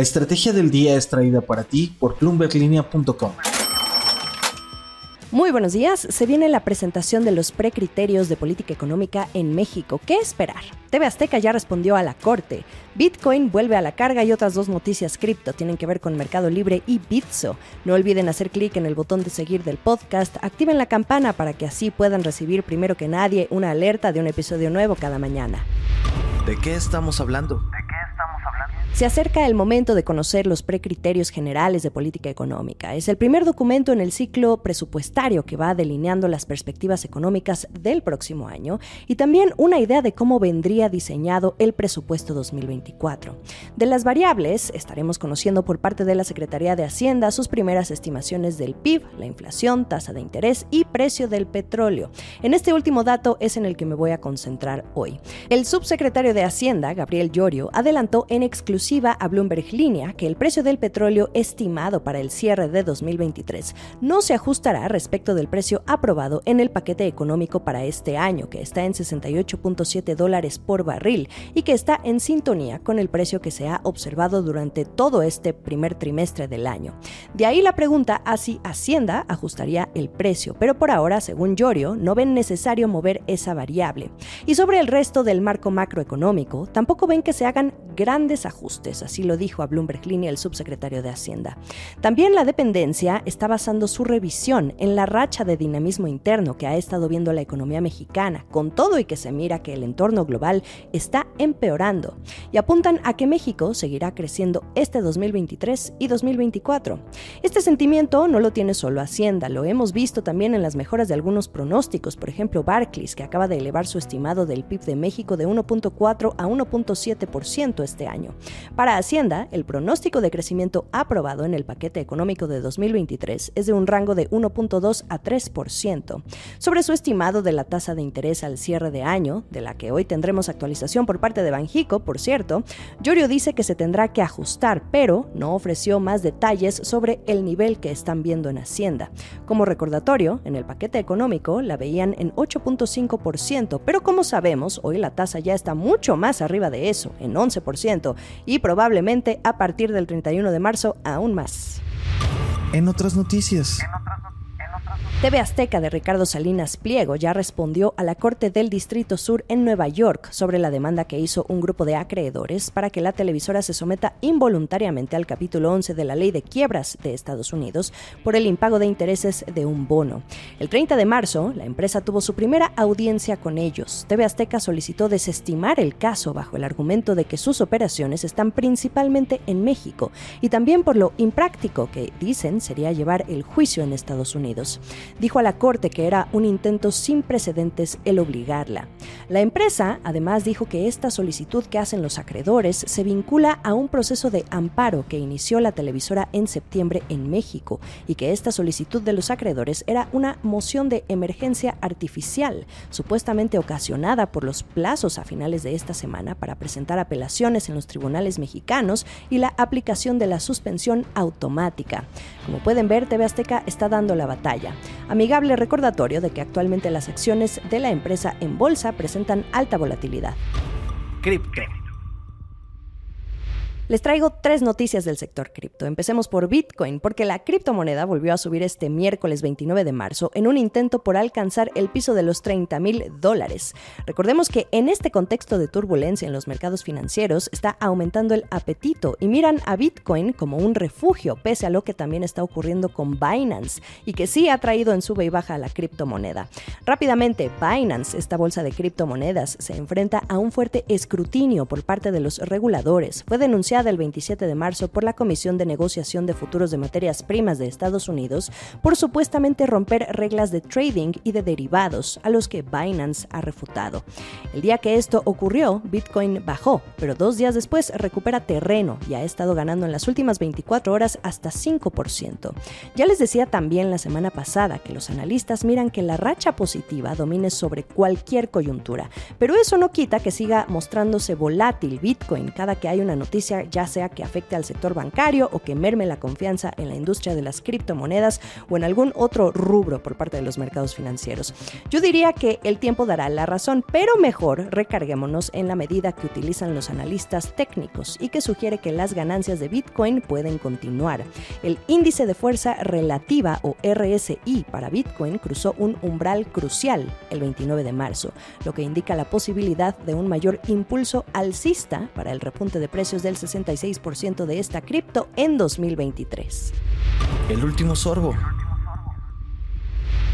La estrategia del día es traída para ti por bloomberglinea.com. Muy buenos días. Se viene la presentación de los precriterios de política económica en México. ¿Qué esperar? TV Azteca ya respondió a la corte. Bitcoin vuelve a la carga y otras dos noticias cripto tienen que ver con Mercado Libre y Bitso. No olviden hacer clic en el botón de seguir del podcast, activen la campana para que así puedan recibir primero que nadie una alerta de un episodio nuevo cada mañana. ¿De qué estamos hablando? Se acerca el momento de conocer los precriterios generales de política económica. Es el primer documento en el ciclo presupuestario que va delineando las perspectivas económicas del próximo año y también una idea de cómo vendría diseñado el presupuesto 2024. De las variables, estaremos conociendo por parte de la Secretaría de Hacienda sus primeras estimaciones del PIB, la inflación, tasa de interés y precio del petróleo. En este último dato es en el que me voy a concentrar hoy. El subsecretario de Hacienda, Gabriel Llorio, adelantó en exclusiva a Bloomberg Línea que el precio del petróleo estimado para el cierre de 2023 no se ajustará respecto del precio aprobado en el paquete económico para este año, que está en 68.7 dólares por barril y que está en sintonía con el precio que se ha observado durante todo este primer trimestre del año. De ahí la pregunta a si Hacienda ajustaría el precio, pero por ahora, según Llorio, no ven necesario mover esa variable. Y sobre el resto del marco macroeconómico, tampoco ven que se hagan grandes ajustes así lo dijo a Bloomberg Línea el subsecretario de Hacienda. También la dependencia está basando su revisión en la racha de dinamismo interno que ha estado viendo la economía mexicana, con todo y que se mira que el entorno global está empeorando, y apuntan a que México seguirá creciendo este 2023 y 2024. Este sentimiento no lo tiene solo Hacienda, lo hemos visto también en las mejoras de algunos pronósticos, por ejemplo Barclays, que acaba de elevar su estimado del PIB de México de 1.4 a 1.7% este año. Para Hacienda, el pronóstico de crecimiento aprobado en el paquete económico de 2023 es de un rango de 1.2 a 3%. Sobre su estimado de la tasa de interés al cierre de año, de la que hoy tendremos actualización por parte de Banjico, por cierto, Llorio dice que se tendrá que ajustar, pero no ofreció más detalles sobre el nivel que están viendo en Hacienda. Como recordatorio, en el paquete económico la veían en 8.5%, pero como sabemos, hoy la tasa ya está mucho más arriba de eso, en 11%, y probablemente a partir del 31 de marzo aún más. En otras noticias. TV Azteca de Ricardo Salinas Pliego ya respondió a la Corte del Distrito Sur en Nueva York sobre la demanda que hizo un grupo de acreedores para que la televisora se someta involuntariamente al capítulo 11 de la Ley de Quiebras de Estados Unidos por el impago de intereses de un bono. El 30 de marzo, la empresa tuvo su primera audiencia con ellos. TV Azteca solicitó desestimar el caso bajo el argumento de que sus operaciones están principalmente en México y también por lo impráctico que dicen sería llevar el juicio en Estados Unidos dijo a la Corte que era un intento sin precedentes el obligarla. La empresa además dijo que esta solicitud que hacen los acreedores se vincula a un proceso de amparo que inició la televisora en septiembre en México y que esta solicitud de los acreedores era una moción de emergencia artificial, supuestamente ocasionada por los plazos a finales de esta semana para presentar apelaciones en los tribunales mexicanos y la aplicación de la suspensión automática. Como pueden ver, TV Azteca está dando la batalla amigable recordatorio de que actualmente las acciones de la empresa en bolsa presentan alta volatilidad. Cripto. Les traigo tres noticias del sector cripto. Empecemos por Bitcoin, porque la criptomoneda volvió a subir este miércoles 29 de marzo en un intento por alcanzar el piso de los 30 mil dólares. Recordemos que en este contexto de turbulencia en los mercados financieros está aumentando el apetito y miran a Bitcoin como un refugio, pese a lo que también está ocurriendo con Binance y que sí ha traído en sube y baja a la criptomoneda. Rápidamente, Binance, esta bolsa de criptomonedas, se enfrenta a un fuerte escrutinio por parte de los reguladores. Fue denunciado del 27 de marzo por la Comisión de Negociación de Futuros de Materias Primas de Estados Unidos por supuestamente romper reglas de trading y de derivados a los que Binance ha refutado. El día que esto ocurrió, Bitcoin bajó, pero dos días después recupera terreno y ha estado ganando en las últimas 24 horas hasta 5%. Ya les decía también la semana pasada que los analistas miran que la racha positiva domine sobre cualquier coyuntura, pero eso no quita que siga mostrándose volátil Bitcoin cada que hay una noticia ya sea que afecte al sector bancario o que merme la confianza en la industria de las criptomonedas o en algún otro rubro por parte de los mercados financieros. Yo diría que el tiempo dará la razón, pero mejor recarguémonos en la medida que utilizan los analistas técnicos y que sugiere que las ganancias de Bitcoin pueden continuar. El índice de fuerza relativa o RSI para Bitcoin cruzó un umbral crucial el 29 de marzo, lo que indica la posibilidad de un mayor impulso alcista para el repunte de precios del 66% de esta cripto en 2023. El último sorbo.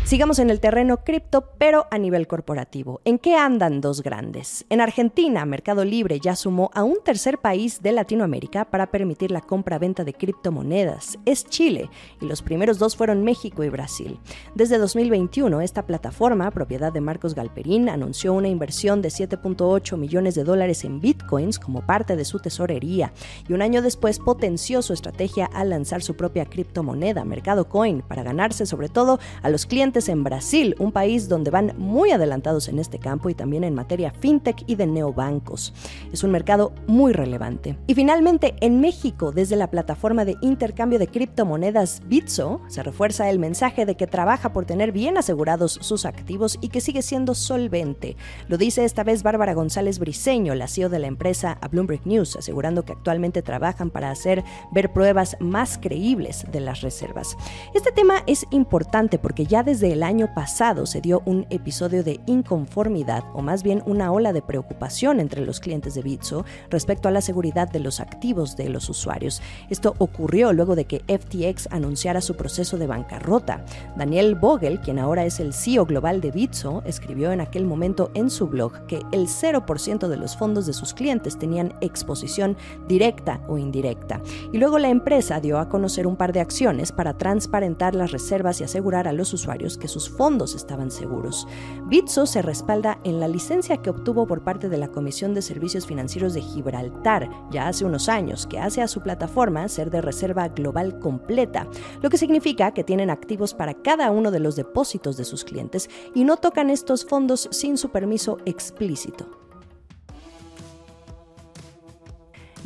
Sigamos en el terreno cripto, pero a nivel corporativo. ¿En qué andan dos grandes? En Argentina, Mercado Libre ya sumó a un tercer país de Latinoamérica para permitir la compra-venta de criptomonedas. Es Chile, y los primeros dos fueron México y Brasil. Desde 2021, esta plataforma, propiedad de Marcos Galperín, anunció una inversión de 7.8 millones de dólares en bitcoins como parte de su tesorería, y un año después potenció su estrategia al lanzar su propia criptomoneda, Mercado Coin, para ganarse sobre todo a los clientes en Brasil, un país donde van muy adelantados en este campo y también en materia fintech y de neobancos. Es un mercado muy relevante. Y finalmente, en México, desde la plataforma de intercambio de criptomonedas Bitso, se refuerza el mensaje de que trabaja por tener bien asegurados sus activos y que sigue siendo solvente. Lo dice esta vez Bárbara González Briceño, la CEO de la empresa a Bloomberg News, asegurando que actualmente trabajan para hacer ver pruebas más creíbles de las reservas. Este tema es importante porque ya desde el año pasado se dio un episodio de inconformidad o más bien una ola de preocupación entre los clientes de Bitso respecto a la seguridad de los activos de los usuarios. Esto ocurrió luego de que FTX anunciara su proceso de bancarrota. Daniel Vogel, quien ahora es el CEO global de Bitso, escribió en aquel momento en su blog que el 0% de los fondos de sus clientes tenían exposición directa o indirecta. Y luego la empresa dio a conocer un par de acciones para transparentar las reservas y asegurar a los usuarios que sus fondos estaban seguros. Bitso se respalda en la licencia que obtuvo por parte de la Comisión de Servicios Financieros de Gibraltar ya hace unos años, que hace a su plataforma ser de reserva global completa, lo que significa que tienen activos para cada uno de los depósitos de sus clientes y no tocan estos fondos sin su permiso explícito.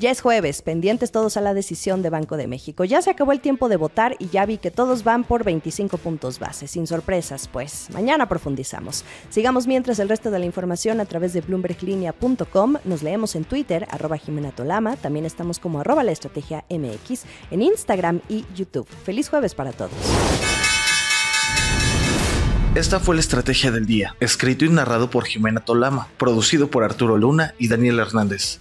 Ya es jueves, pendientes todos a la decisión de Banco de México. Ya se acabó el tiempo de votar y ya vi que todos van por 25 puntos base, sin sorpresas, pues mañana profundizamos. Sigamos mientras el resto de la información a través de bloomberglinea.com. Nos leemos en Twitter, arroba Jimena Tolama. También estamos como arroba la estrategia MX en Instagram y YouTube. Feliz jueves para todos. Esta fue la estrategia del día, escrito y narrado por Jimena Tolama, producido por Arturo Luna y Daniel Hernández.